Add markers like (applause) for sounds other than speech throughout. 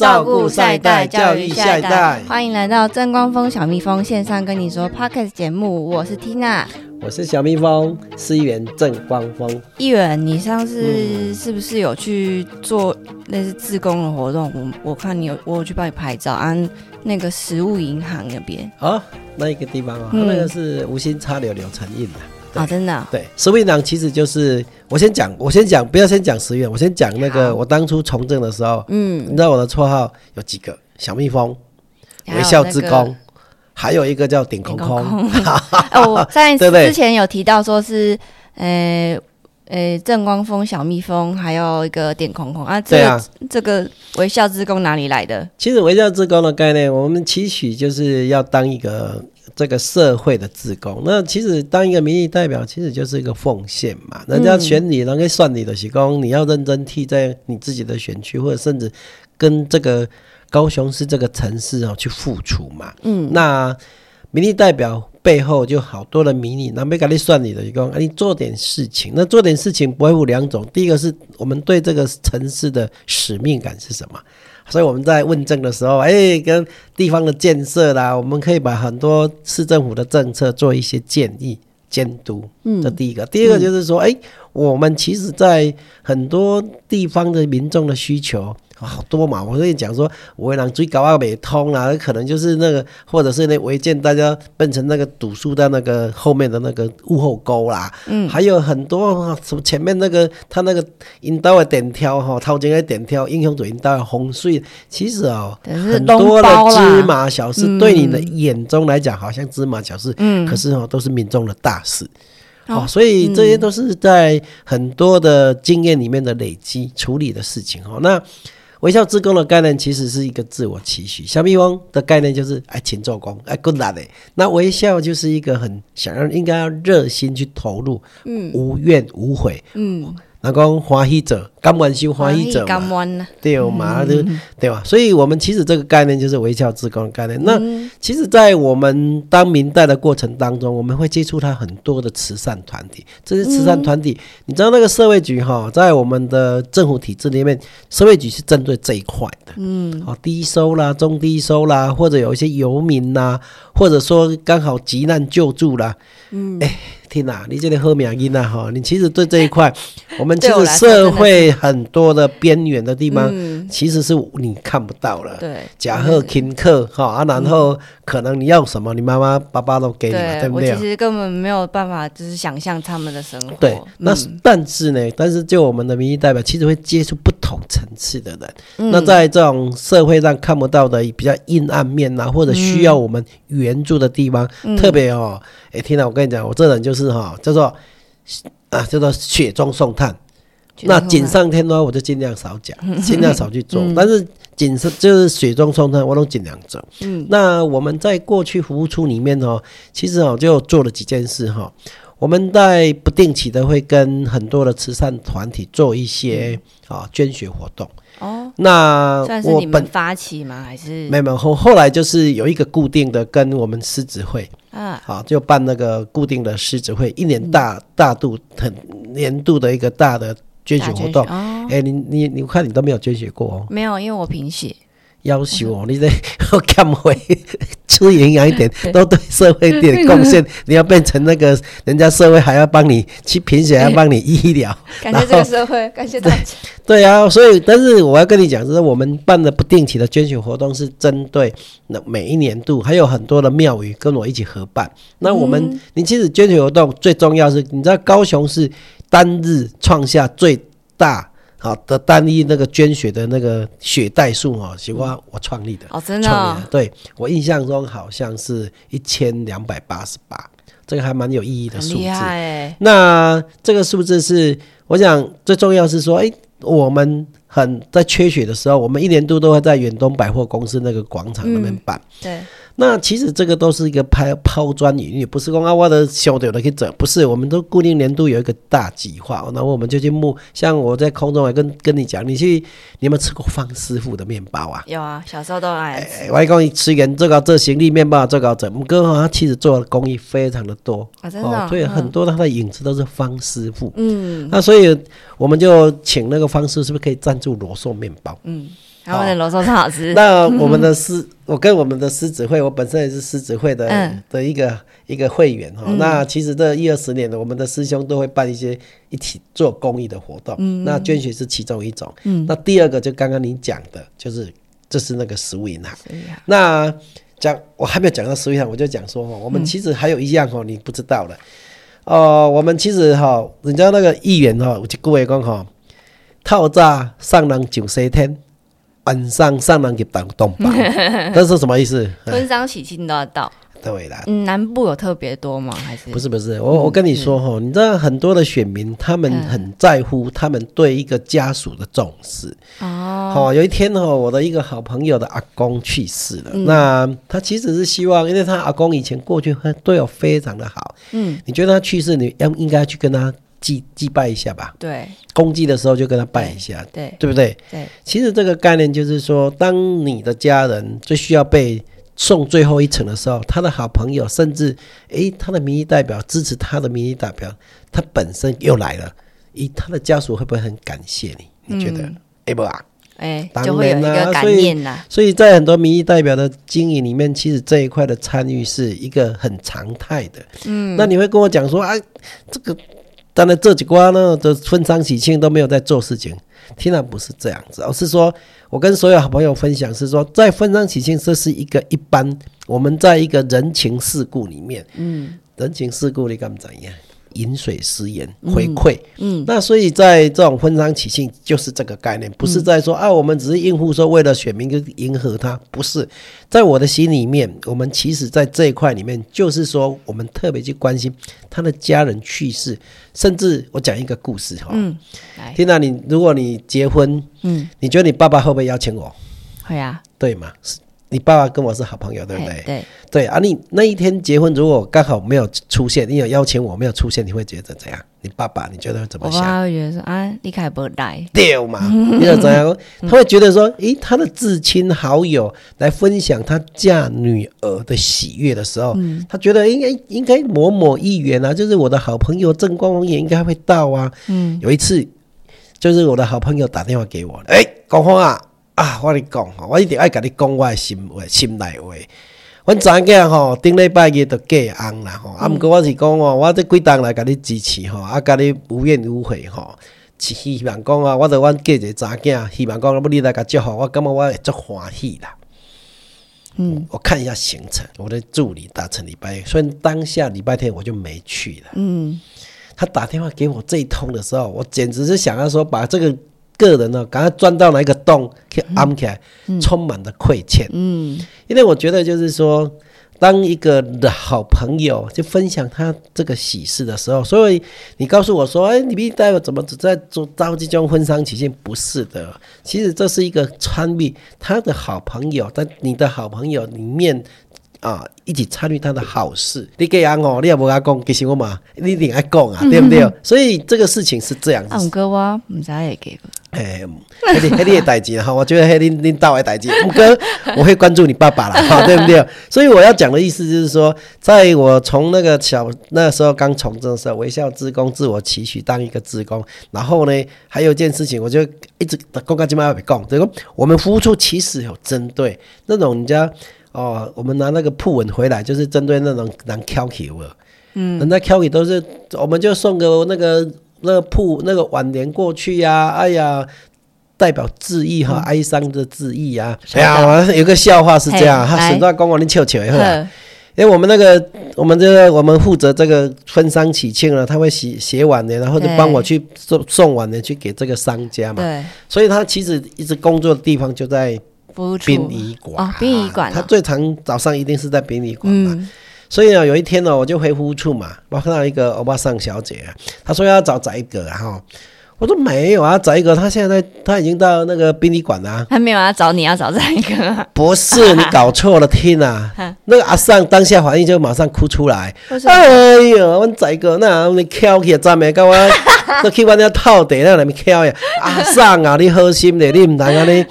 照顾下一代，教育下一代。欢迎来到正光峰小蜜蜂线上跟你说 Podcast 节目，我是 Tina，我是小蜜蜂，司员郑光峰。议员，你上次是不是有去做类似自工的活动？我我看你有，我有去帮你拍照，啊那个食物银行那边。啊，那一个地方啊，那个是无心插柳柳成荫的。啊，真的。对，十位囊其实就是我先讲，我先讲，不要先讲十元，我先讲那个我当初从政的时候，嗯，你知道我的绰号有几个？小蜜蜂、微笑之功，还有一个叫顶空空。(laughs) 哦，在之前有提到说是，呃呃，正光风、小蜜蜂，还有一个点空空啊。对啊，这个微笑之功哪里来的？其实微笑之功的概念，我们期许就是要当一个。这个社会的职工，那其实当一个民意代表，其实就是一个奉献嘛。人家选你，人家算你的习工，你要认真替在你自己的选区，或者甚至跟这个高雄市这个城市哦去付出嘛。嗯，那民意代表背后就好多的迷你，那没给你算你的习工，你做点事情。那做点事情不外乎两种，第一个是我们对这个城市的使命感是什么？所以我们在问政的时候，哎，跟地方的建设啦，我们可以把很多市政府的政策做一些建议、监督。嗯，这第一个。第二个就是说，哎，我们其实，在很多地方的民众的需求。好多嘛，我跟你讲说，围栏最高啊没通啊，可能就是那个，或者是那违建，大家变成那个堵树在那个后面的那个雾后沟啦。嗯，还有很多什么前面那个他那个引导的点挑哈，掏进的点挑，英雄主引导洪水，其实哦，很多的芝麻小事，对你的眼中来讲好像芝麻小事，嗯，可是哦都是民众的大事。哦，所以这些都是在很多的经验里面的累积处理的事情哦。那微笑自工的概念其实是一个自我期许，小蜜蜂的概念就是爱勤做工，哎 good luck。那微笑就是一个很想要，应该要热心去投入，嗯，无怨无悔，嗯。那讲欢喜者，甘愿修欢喜者嘛，对嘛，对对吧？所以，我们其实这个概念就是微笑自工的概念。那其实，在我们当明代的过程当中，我们会接触到很多的慈善团体。这些慈善团体，你知道那个社会局哈，在我们的政府体制里面，社会局是针对这一块的。嗯，好，低收啦，中低收啦，或者有一些游民呐，或者说刚好急难救助啦。嗯，哎。听呐，你这里喝名音呐哈，你其实对这一块，(laughs) 我们其实社会很多的边缘的地方，其实是你看不到了。对，假贺听课哈啊，然后可能你要什么，你妈妈爸爸都给你，对不对？我其实根本没有办法，就是想象他们的生活。对，那但是呢，但是就我们的民意代表，其实会接触不同层次的人。那在这种社会上看不到的比较阴暗面呐，或者需要我们援助的地方，特别哦。哎，听到我跟你讲，我这人就是哈，叫做啊，叫做雪中送炭。那锦上添花，我就尽量少讲，尽量少去做。(laughs) 但是锦上就是雪中送炭，我都尽量做。嗯，那我们在过去服务处里面哦，其实哦就做了几件事哈。我们在不定期的会跟很多的慈善团体做一些啊捐血活动。哦，那算是你们发起吗？还是没有没有后后来就是有一个固定的跟我们狮子会啊，好就办那个固定的狮子会，一年大大度很年度的一个大的捐血活动。哎，你你你看你都没有捐血过哦？没有，因为我贫血。要求哦，你 (laughs) 得减肥，(laughs) 吃营养一点，(laughs) 都对社会一点贡献。你要变成那个人家社会还要帮你去贫血，要帮你医疗。感谢这个社会，感谢大家。对啊，所以但是我要跟你讲，就是我们办的不定期的捐血活动，是针对那每一年度还有很多的庙宇跟我一起合办。那我们，你其实捐血活动最重要是，你知道高雄是单日创下最大。好的，单一那个捐血的那个血袋数哦，是我我创立的哦，真的，对我印象中好像是一千两百八十八，这个还蛮有意义的数字。那这个数字是，我想最重要是说，哎，我们很在缺血的时候，我们一年度都会在远东百货公司那个广场那边办。对。那其实这个都是一个抛抛砖引玉，不是说啊我的小点的可以整，不是，我们都固定年度有一个大计划，那我们就去募。像我在空中还跟跟你讲，你去你有没有吃过方师傅的面包啊？有啊，小时候都爱吃。我讲你吃人这个这行李面包这个整，我们哥他其实做的工艺非常的多啊，真的，所以很多他的影子都是方师傅。嗯，那所以我们就请那个方师是不是可以赞助罗宋面包？嗯。他们的罗寿超好吃。那我们的狮，我跟我们的狮子会，我本身也是狮子会的的一个一个会员哈。那其实这一二十年的，我们的师兄都会办一些一起做公益的活动。那捐血是其中一种。那第二个就刚刚您讲的，就是这是那个食物银行。那讲我还没有讲到食物银行，我就讲说哈，我们其实还有一样哦，你不知道的。哦，我们其实哈，人家那个议员哈，我就各位讲哈，套炸上人九十天。晚上上南给当东宝，(laughs) 这是什么意思？婚丧喜庆都要到。对啦，南部有特别多吗？还是不是不是？我我跟你说哈，你知道很多的选民，他们很在乎他们对一个家属的重视。哦，好，有一天哈，我的一个好朋友的阿公去世了。那他其实是希望，因为他阿公以前过去对我非常的好。嗯，你觉得他去世，你要应该去跟他。祭祭拜一下吧，对，公祭的时候就跟他拜一下，对，对不对？对，其实这个概念就是说，当你的家人最需要被送最后一程的时候，他的好朋友，甚至诶，他的民意代表支持他的民意代表，他本身又来了，咦，他的家属会不会很感谢你？你觉得？哎不啊？哎，就会有一个感念啦。所以在很多民意代表的经营里面，其实这一块的参与是一个很常态的。嗯，那你会跟我讲说，啊，这个。当然，这几关呢这分赃喜庆都没有在做事情，听然不是这样子，而是说我跟所有好朋友分享，是说在分赃喜庆，这是一个一般，我们在一个人情世故里面，嗯，人情世故你敢怎样？饮水思源，回馈。嗯，那所以在这种婚丧喜庆，就是这个概念，不是在说啊，我们只是应付说为了选民就迎合他，不是。在我的心里面，我们其实在这一块里面，就是说我们特别去关心他的家人去世，甚至我讲一个故事哈。嗯，听到你，如果你结婚，嗯，你觉得你爸爸会不会邀请我？会啊，对吗？你爸爸跟我是好朋友，对不对？对对啊，你那一天结婚，如果刚好没有出现，你有邀请我没有出现，你会觉得怎样？你爸爸你觉得会怎么想？我爸会觉得说啊，你开不来，(laughs) 对嘛？你要怎样？他会觉得说，诶，他的至亲好友来分享他嫁女儿的喜悦的时候，他觉得应该应该某某议员啊，就是我的好朋友郑光荣也应该会到啊。嗯，有一次就是我的好朋友打电话给我，哎，光峰啊。啊！我跟你讲吼，我一定爱甲你讲我诶心话、心内话。阮昨个吼，顶礼拜日就嫁翁啦吼。啊，毋过我是讲吼，我即几档来甲你支持吼，啊，甲你无怨无悔吼。是希望讲啊，我着阮嫁一个查囝，希望讲要你来甲祝福，我感觉我会足欢喜啦。嗯，我看一下行程，我的助理达成礼拜，所以当下礼拜天我就没去了。嗯，他打电话给我这一通的时候，我简直是想要说把这个。个人呢，赶快钻到哪一个洞去安起来，充满了亏欠。嗯，因为我觉得就是说，当一个的好朋友就分享他这个喜事的时候，所以你告诉我说，哎，你必代表怎么只在做着急中婚丧喜庆？不是的，其实这是一个参与他的好朋友，在你的好朋友里面。啊，一起参与他的好事，你给阿哦，你也无阿讲，其实我嘛，你一定爱讲啊，对不对？所以这个事情是这样子。阿哥我唔知会给。哎，黑你黑你的代志哈，我觉得黑你你到的代志，五哥 (laughs) 我会关注你爸爸了哈，对不对？所以我要讲的意思就是说，在我从那个小那时候刚从政的时候，微笑职工自我期许当一个职工，然后呢，还有一件事情，我就一直公开今晚要讲，这个我们服务处其实有针对那种人家。哦，我们拿那个铺文回来，就是针对那种人挑起的，嗯，人家挑起都是，我们就送个那个那个铺那个挽联过去呀，哎呀，代表致意和，哀伤的致意啊。哎呀，有个笑话是这样，他省段公公你笑笑一下，因为我们那个我们这个我们负责这个婚丧喜庆了，他会写写挽联，然后就帮我去送送挽联去给这个商家嘛，对，所以他其实一直工作的地方就在。殡仪馆。哦，殡仪馆，他最常早上一定是在殡仪馆嘛。所以呢，有一天呢，我就回服务处嘛，我看到一个欧巴桑小姐，她说要找宰哥，然后我说没有啊，宰哥他现在他已经到那个殡仪馆了，他没有要找你要找宰哥，不是你搞错了，听 (laughs) 啊，那个阿桑当下反应就马上哭出来，哎呦，我宰哥那你翘起站没？跟我 (laughs) 都去我那套地那里面翘呀，阿桑啊，你好心的，你唔能啊你。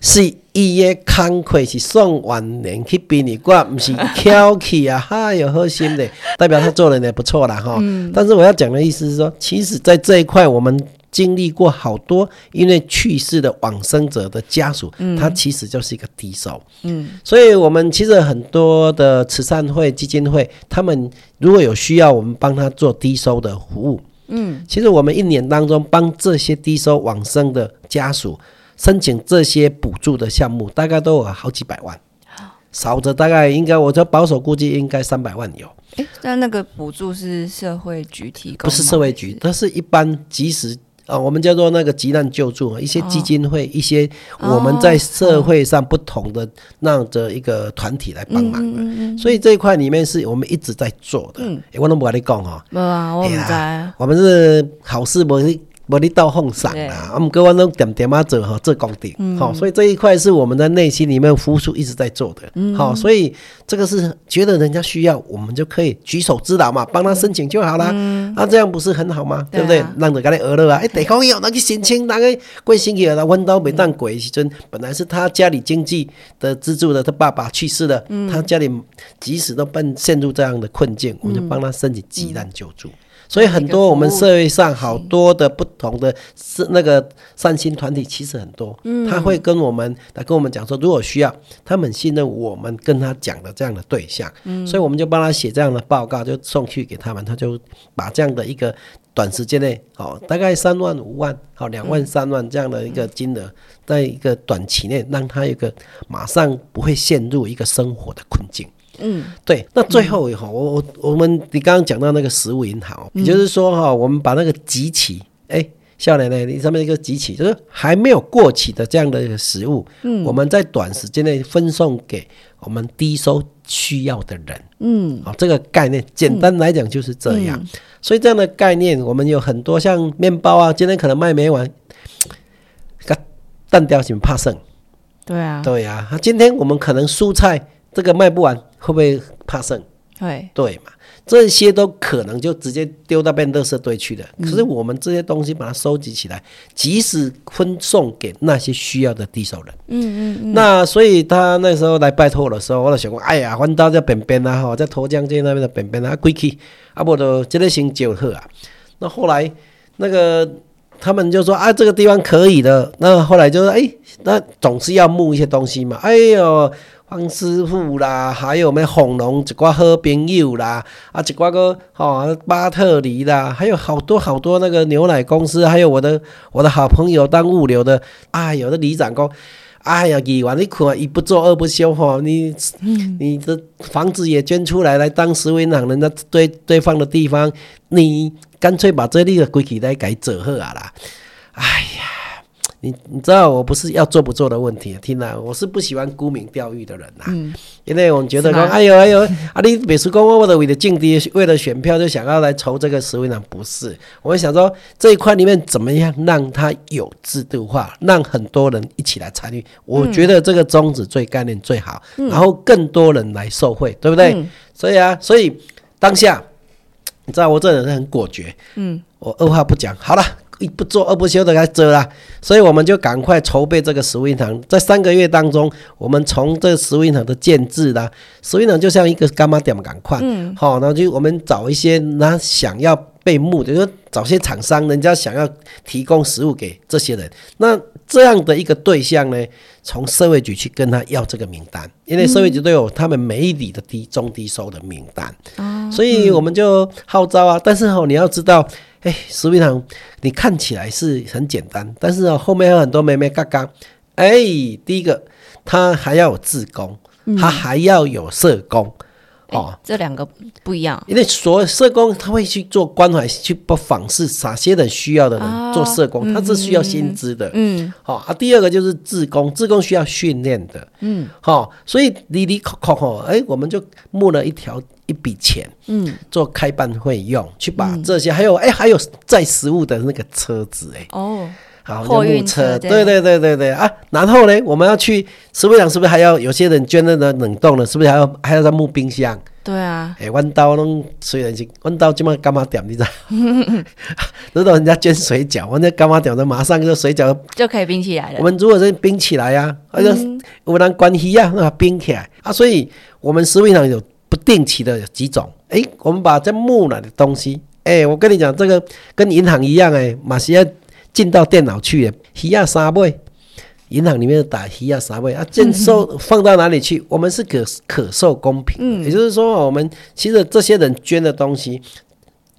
是伊的慷慨是送晚年去殡仪馆，不是挑气啊，哈有好心的，代表他做人也不错啦哈。但是我要讲的意思是说，其实，在这一块，我们经历过好多因为去世的往生者的家属，他其实就是一个低收。嗯，所以我们其实很多的慈善会、基金会，他们如果有需要，我们帮他做低收的服务。嗯，其实我们一年当中帮这些低收往生的家属申请这些补助的项目，大概都有好几百万，少则大概应该，我这保守估计应该三百万有。哎，但那个补助是社会局提供，不是社会局，它是一般即时啊，我们叫做那个急难救助，一些基金会，一些我们在社会上不同的那样的一个团体来帮忙的，所以这一块里面是我们一直在做的。我都不跟你讲哈，没啊，我不在，我们是好事不是。无你到奉上啦，我们各位都点点啊做哈做功德，好，所以这一块是我们的内心里面付出一直在做的，好，所以这个是觉得人家需要，我们就可以举手之劳嘛，帮他申请就好了，那这样不是很好吗？对不对？让人家来娱乐啊，哎，地方有那个申请，那个贵星期了，温刀没当鬼时阵，本来是他家里经济的资助的，他爸爸去世了，他家里即使都奔陷入这样的困境，我们就帮他申请急难救助。所以很多我们社会上好多的不同的是那个善心团体，其实很多，他会跟我们来跟我们讲说，如果需要，他们信任我们跟他讲的这样的对象，所以我们就帮他写这样的报告，就送去给他们，他就把这样的一个短时间内，哦，大概三万五万，好两万三万这样的一个金额，在一个短期内，让他一个马上不会陷入一个生活的困境。嗯，对，那最后哈，我我我们你刚刚讲到那个食物银行，也就是说哈，我们把那个集齐，哎，笑奶奶，你上面一个集齐，就是还没有过期的这样的食物，嗯，我们在短时间内分送给我们低收需要的人，嗯，好，这个概念简单来讲就是这样，所以这样的概念，我们有很多像面包啊，今天可能卖没完，个蛋雕什么怕剩，对啊，对呀，今天我们可能蔬菜这个卖不完。会不会怕剩？对对嘛，这些都可能就直接丢到变垃圾堆去的。可是我们这些东西把它收集起来，及时分送给那些需要的低手人。嗯嗯嗯。那所以他那时候来拜托我的时候，我就想过，哎呀，翻到这边边啊，哈，在沱江街那边的边边啊，归去，啊，不都这个先就好啊。那后来那个他们就说啊，这个地方可以的。那后来就说，哎，那总是要募一些东西嘛。哎呦。方师傅啦，还有咩红龙一寡好朋友啦，啊一寡个吼巴特尼啦，还有好多好多那个牛奶公司，还有我的我的好朋友当物流的，哎，有的里长讲，哎呀，议员你看一不做二不休吼，你你的房子也捐出来来当食物银行人家堆堆放的地方，你干脆把这里的规矩来改走好啊啦，哎呀。你你知道我不是要做不做的问题，听了我是不喜欢沽名钓誉的人呐，因为我们觉得说，哎呦哎呦，啊你每次讲我的为了竞敌，为了选票就想要来筹这个实位呢，不是，我想说这一块里面怎么样让它有制度化，让很多人一起来参与，我觉得这个宗旨最概念最好，然后更多人来受惠，对不对？所以啊，所以当下你知道我这人是很果决，嗯，我二话不讲，好了。一不做二不休的来做啦，所以我们就赶快筹备这个食物银行。在三个月当中，我们从这个食物银行的建制啦，食物银行就像一个干妈店，赶快，嗯，好，然后就我们找一些那想要被募的，就说找些厂商，人家想要提供食物给这些人。那这样的一个对象呢，从社会局去跟他要这个名单，因为社会局都有他们每一里的低中低收的名单，哦，所以我们就号召啊。但是哦，你要知道。哎，食品堂，你看起来是很简单，但是后面有很多妹妹嘎嘎。哎，第一个，他还要有自工，他还要有社工，哦，这两个不一样。因为所有社工他会去做关怀，去不访视哪些人需要的人做社工，他是需要薪资的。嗯，好啊。第二个就是自工，自工需要训练的。嗯，好，所以里里口口吼，哎，我们就募了一条。一笔钱，嗯，做开办费用，去把这些，还有哎，还有载食物的那个车子，哎，哦，好，货运车，对对对对对啊，然后呢，我们要去食物厂，是不是还要有些人捐那个冷冻的，是不是还要还要在木冰箱？对啊，哎，弯刀弄虽然是弯刀，这么干嘛点？你知道？如果人家捐水饺，我那干嘛点的？马上就水饺就可以冰起来了。我们如果是冰起来呀，而且有人关系呀，那冰起来啊，所以我们食物厂有。不定期的有几种，哎，我们把这木来的东西，哎，我跟你讲，这个跟银行一样，哎，马西亚进到电脑去，鱼啊三倍，银行里面打鱼啊三倍啊，征收放到哪里去？我们是可可受公平，也就是说，我们其实这些人捐的东西，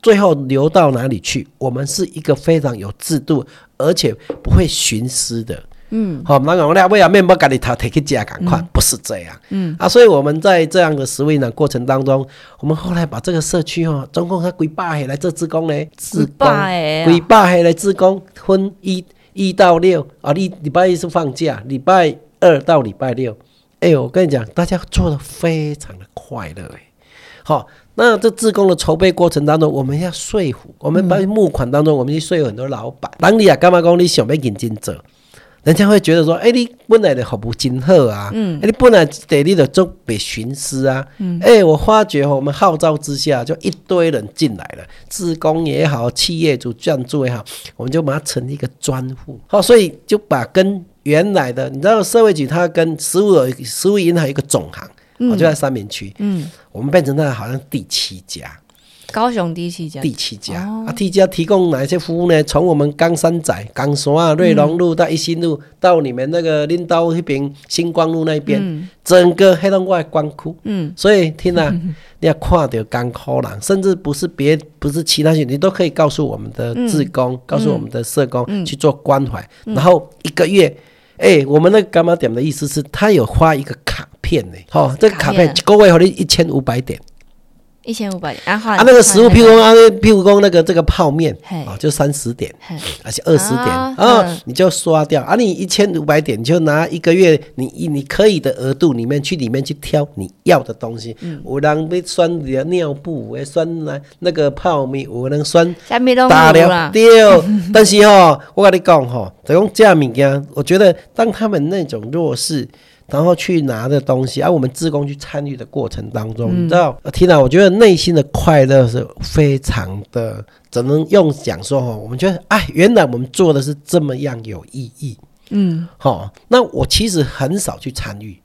最后流到哪里去？我们是一个非常有制度，而且不会徇私的。嗯，好，那我俩为了面包给你头提去加赶快，不是这样。嗯啊，所以我们在这样的实位呢过程当中，我们后来把这个社区哦，总共他几百来做职工呢？几百，几百来职工分一一到六啊，礼礼拜一是放假，礼拜二到礼拜六。哎，我跟你讲，大家做的非常的快乐哎。好，那这自工的筹备过程当中，我们要说服，我们把募款当中，我们去说服很多老板。当你啊，干嘛讲你想要认真做？人家会觉得说：“哎，你本来的服务真好啊，嗯。哎，你本来得你的做被寻思啊，嗯。哎，我发觉我们号召之下，就一堆人进来了，职工也好，企业主赞助也好，我们就把它成立一个专户，好，所以就把跟原来的，你知道社会局它跟食物有食物银行一个总行，我就在三明区，嗯，我们变成那好像第七家。”高雄第七家，第七家啊，第七家提供哪些服务呢？从我们冈山仔、冈山啊、瑞龙路到一心路，到你们那个林道那边星光路那边，整个黑龙江光窟。嗯，所以听啊，你要看到干枯人，甚至不是别不是其他些，你都可以告诉我们的志工，告诉我们的社工去做关怀。然后一个月，哎，我们那个干妈点的意思是，他有发一个卡片呢。好，这个卡片一个月给你一千五百点。一千五百点，然后啊，那个食物，譬如说啊，譬如说那个这个泡面啊，就三十点，而且二十点啊，你就刷掉啊，你一千五百点，你就拿一个月你你可以的额度里面去里面去挑你要的东西。我能被酸的尿布，我酸来那个泡面，我能酸打了掉。但是哦，我跟你讲哈，这种这样物件，我觉得当他们那种弱势。然后去拿的东西，而我们自工去参与的过程当中，你知道，听到我觉得内心的快乐是非常的，只能用讲说哈，我们觉得哎，原来我们做的是这么样有意义，嗯，好，那我其实很少去参与。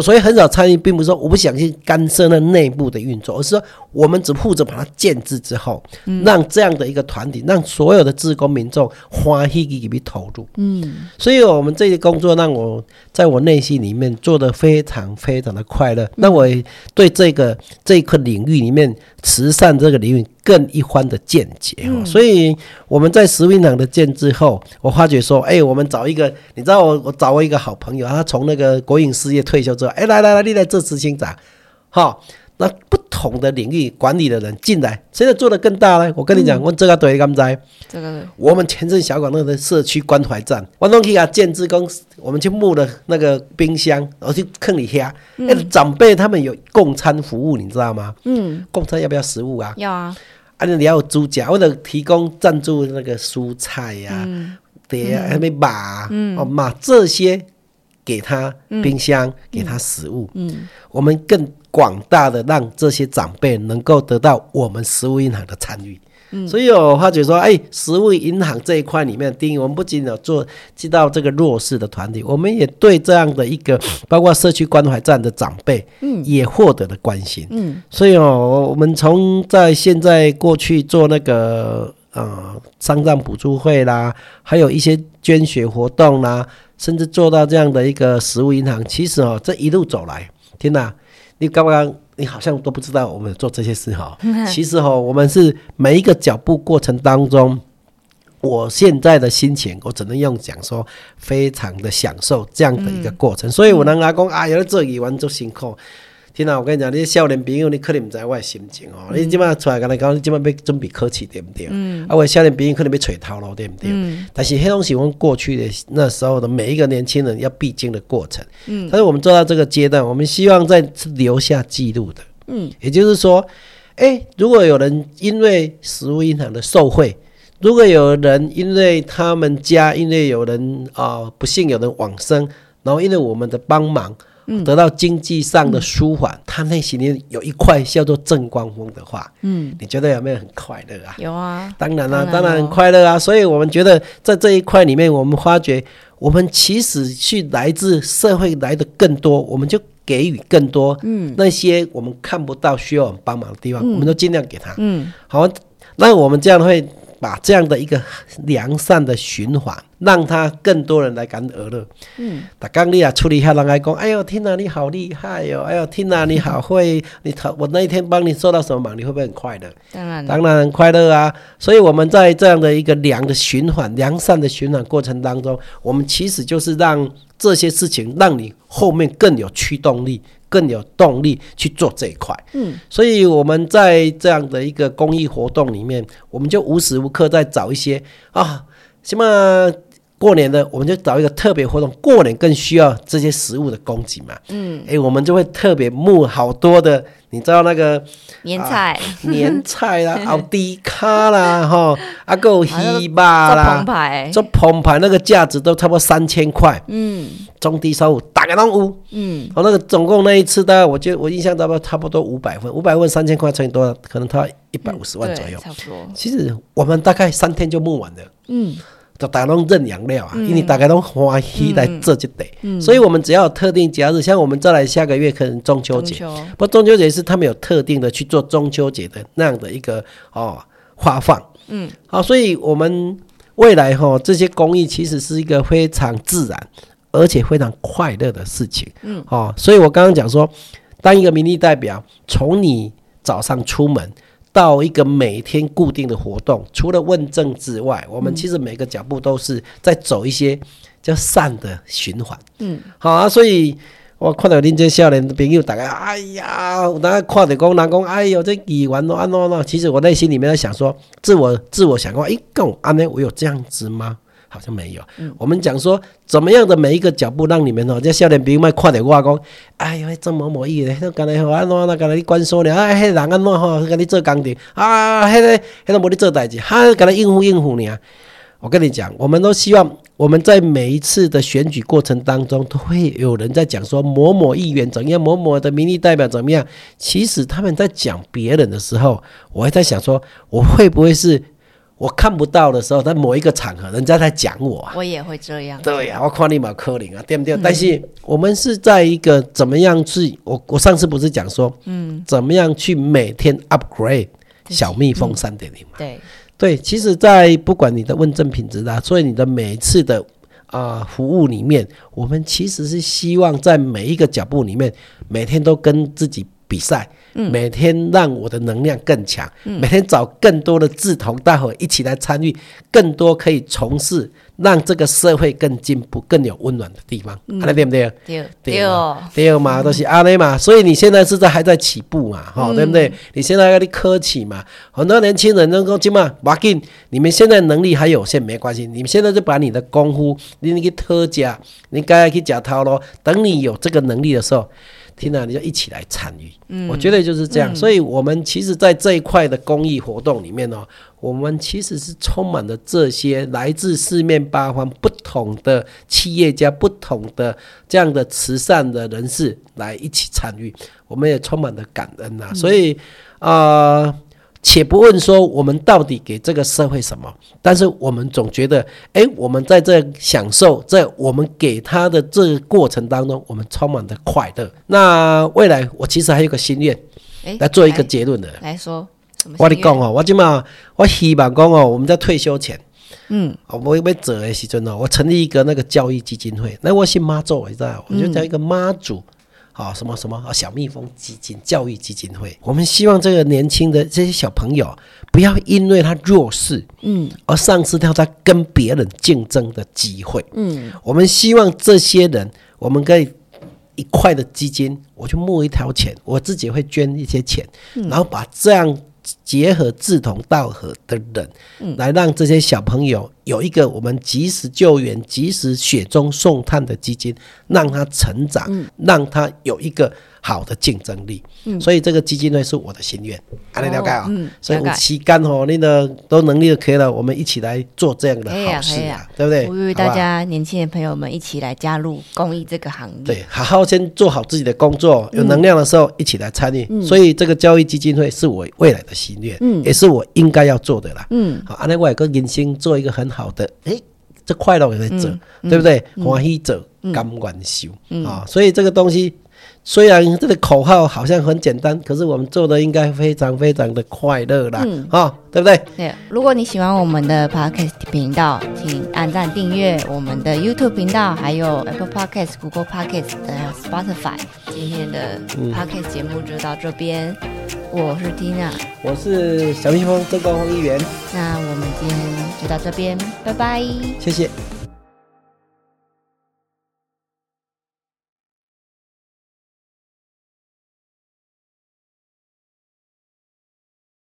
所以很少参与，并不是说我不想去干涉那内部的运作，而是说我们只负责把它建制之后，让这样的一个团体，让所有的自工民众花一笔笔投入。嗯，所以我们这些工作让我在我内心里面做的非常非常的快乐。那我对这个这一块领域里面慈善这个领域。更一番的见解哦，所以我们在食品厂的建之后，我发觉说，哎，我们找一个，你知道我我找我一个好朋友，他从那个国营事业退休之后，哎，来来来，你来做执行长，好。那不同的领域管理的人进来，谁在做的更大呢？我跟你讲，我这个对刚才，这个我们前镇小广那个社区关怀站，我东去啊建职工，我们去募了那个冰箱，然后去坑里下。那长辈他们有供餐服务，你知道吗？嗯，供餐要不要食物啊？要啊。啊，你要猪脚或者提供赞助那个蔬菜呀，对呀，还没把哦嘛这些给他冰箱，给他食物。嗯，我们更。广大的让这些长辈能够得到我们食物银行的参与，嗯，所以我发觉说，哎，食物银行这一块里面，第一，我们不仅有做知道这个弱势的团体，我们也对这样的一个包括社区关怀站的长辈，嗯，也获得了关心，嗯，所以哦，我们从在现在过去做那个呃丧葬补助会啦，还有一些捐血活动啦，甚至做到这样的一个食物银行，其实哦，这一路走来，天哪！你刚刚你好像都不知道我们做这些事哈，(laughs) 其实哈，我们是每一个脚步过程当中，我现在的心情，我只能用讲说，非常的享受这样的一个过程，所以我能阿公啊，有了做语文就辛苦。天啊，我跟你讲，你少年朋友，你可能唔知我的心情哦。你即马出来跟他讲，你即马要准备考试，对不对？嗯。啊，我少年朋友可能要揣头路，对不对？嗯。但是迄种是我们过去的那时候的每一个年轻人要必经的过程。嗯。但是我们做到这个阶段，我们希望在留下记录的。嗯。也就是说，哎，如果有人因为食物银行的受贿，如果有人因为他们家因为有人啊不幸有人往生，然后因为我们的帮忙。得到经济上的舒缓，他内心里有一块叫做正光风的话，嗯，你觉得有没有很快乐啊？有啊，当然啦，当然很快乐啊。所以我们觉得在这一块里面，我们发觉我们其实去来自社会来的更多，我们就给予更多。嗯，那些我们看不到需要我们帮忙的地方，我们都尽量给他。嗯，好，那我们这样会把这样的一个良善的循环，让他更多人来感恩而乐。嗯，打刚你啊处理一下人来讲，哎呦，听啊你好厉害哟，哎呦，听啊你好会，你我那一天帮你做到什么忙，你会不会很快乐？当然，当然很快乐啊。所以我们在这样的一个良的循环、良善的循环过程当中，我们其实就是让这些事情让你后面更有驱动力。更有动力去做这一块，嗯，所以我们在这样的一个公益活动里面，我们就无时无刻在找一些啊，什么过年的，我们就找一个特别活动，过年更需要这些食物的供给嘛，嗯，哎，我们就会特别募好多的。你知道那个年菜、年菜啦、(laughs) 奥迪卡啦，哈，啊够稀巴啦，做澎湃，做澎湃那个价值都差不多三千块，嗯，中低收入大概拢有，嗯，我那个总共那一次大概，我就我印象差不多差不多五百份，五百份三千块乘以多少？可能他一百五十万左右，差不多。其实我们大概三天就募完了，嗯。就大家拢认养料啊，因为大家都欢喜来做这得，所以我们只要有特定节日，像我们再来下个月可能中秋节，不中秋节是他们有特定的去做中秋节的那样的一个哦发放，嗯，好，所以我们未来哈这些公益其实是一个非常自然而且非常快乐的事情，嗯，哦，所以我刚刚讲说，当一个民意代表，从你早上出门。到一个每天固定的活动，除了问政之外，我们其实每个脚步都是在走一些叫善的循环。嗯，好啊，所以我看到恁这少年朋友，大家哎呀，大家看到讲，人讲哎呦，这议员咯安怎呢？其实我内心里面在想说，自我自我想过，哎，跟我安呢，我有这样子吗？好像没有。我们讲说怎么样的每一个脚步，让你们哦，这少年朋友们看到我讲，哎呦，这某某意的，那刚才好安怎那刚才你关说了，啊，迄人安怎吼，跟你做工程啊，迄个迄个无你做代志，他跟他应付应付你啊。我跟你讲，我们都希望我们在每一次的选举过程当中，都会有人在讲说某某议员怎样，某某的民意代表怎么样。其实他们在讲别人的时候，我还在想说，我会不会是？我看不到的时候，在某一个场合，人家在讲我啊，我也会这样。对呀，我夸你马科林啊，对不对？但是我们是在一个怎么样去？我我上次不是讲说，嗯，怎么样去每天 upgrade 小蜜蜂三点零嘛？对对，其实，在不管你的问政品质啊，所以你的每一次的啊服务里面，我们其实是希望在每一个脚步里面，每天都跟自己比赛。每天让我的能量更强，每天找更多的志同道合一起来参与，更多可以从事让这个社会更进步、更有温暖的地方，看对不对？对对对嘛，都是阿内嘛。所以你现在是在还在起步嘛，哈，对不对？你现在要去科起嘛，很多年轻人能够起码把紧，你们现在能力还有限没关系，你们现在就把你的功夫，你那个特价，你该去假掏咯。等你有这个能力的时候。听到你就一起来参与，嗯，我觉得就是这样。所以，我们其实，在这一块的公益活动里面呢，我们其实是充满了这些来自四面八方不同的企业家、不同的这样的慈善的人士来一起参与，我们也充满了感恩呐。所以，啊。且不问说我们到底给这个社会什么，但是我们总觉得，哎，我们在这享受，在我们给他的这个过程当中，我们充满的快乐。那未来我其实还有个心愿，来做一个结论的。来说，我跟你讲哦，我今嘛，我希望讲哦，我们在退休前，嗯，我要走的时阵哦，我成立一个那个教育基金会。那我姓妈做，你知道，我就叫一个妈祖。啊，什么什么啊，小蜜蜂基金、教育基金会，我们希望这个年轻的这些小朋友，不要因为他弱势，嗯，而丧失掉他跟别人竞争的机会，嗯，我们希望这些人，我们可以一块的基金，我去募一条钱，我自己会捐一些钱，然后把这样。结合志同道合的人，来让这些小朋友有一个我们及时救援、及时雪中送炭的基金，让他成长，让他有一个。好的竞争力，所以这个基金会是我的心愿，阿你了解啊？所以期干吼，你的都能力就可以了，我们一起来做这样的好事啊，对不对？呼吁大家年轻的朋友们一起来加入公益这个行业，对，好好先做好自己的工作，有能量的时候一起来参与。所以这个教育基金会是我未来的心愿，嗯，也是我应该要做的啦，嗯，好，阿你我也跟人生做一个很好的，哎，这快乐也在走，对不对？欢喜走，甘愿受。啊，所以这个东西。虽然这个口号好像很简单，可是我们做的应该非常非常的快乐啦，啊，对不对？对。如果你喜欢我们的 Podcast 频道，请按赞订阅我们的 YouTube 频道，还有 Apple Podcast、Google Podcast 还有 Spotify。今天的 Podcast 节目就到这边，我是 Tina，我是小蜜蜂，正光议员。那我们今天就到这边，拜拜，谢谢。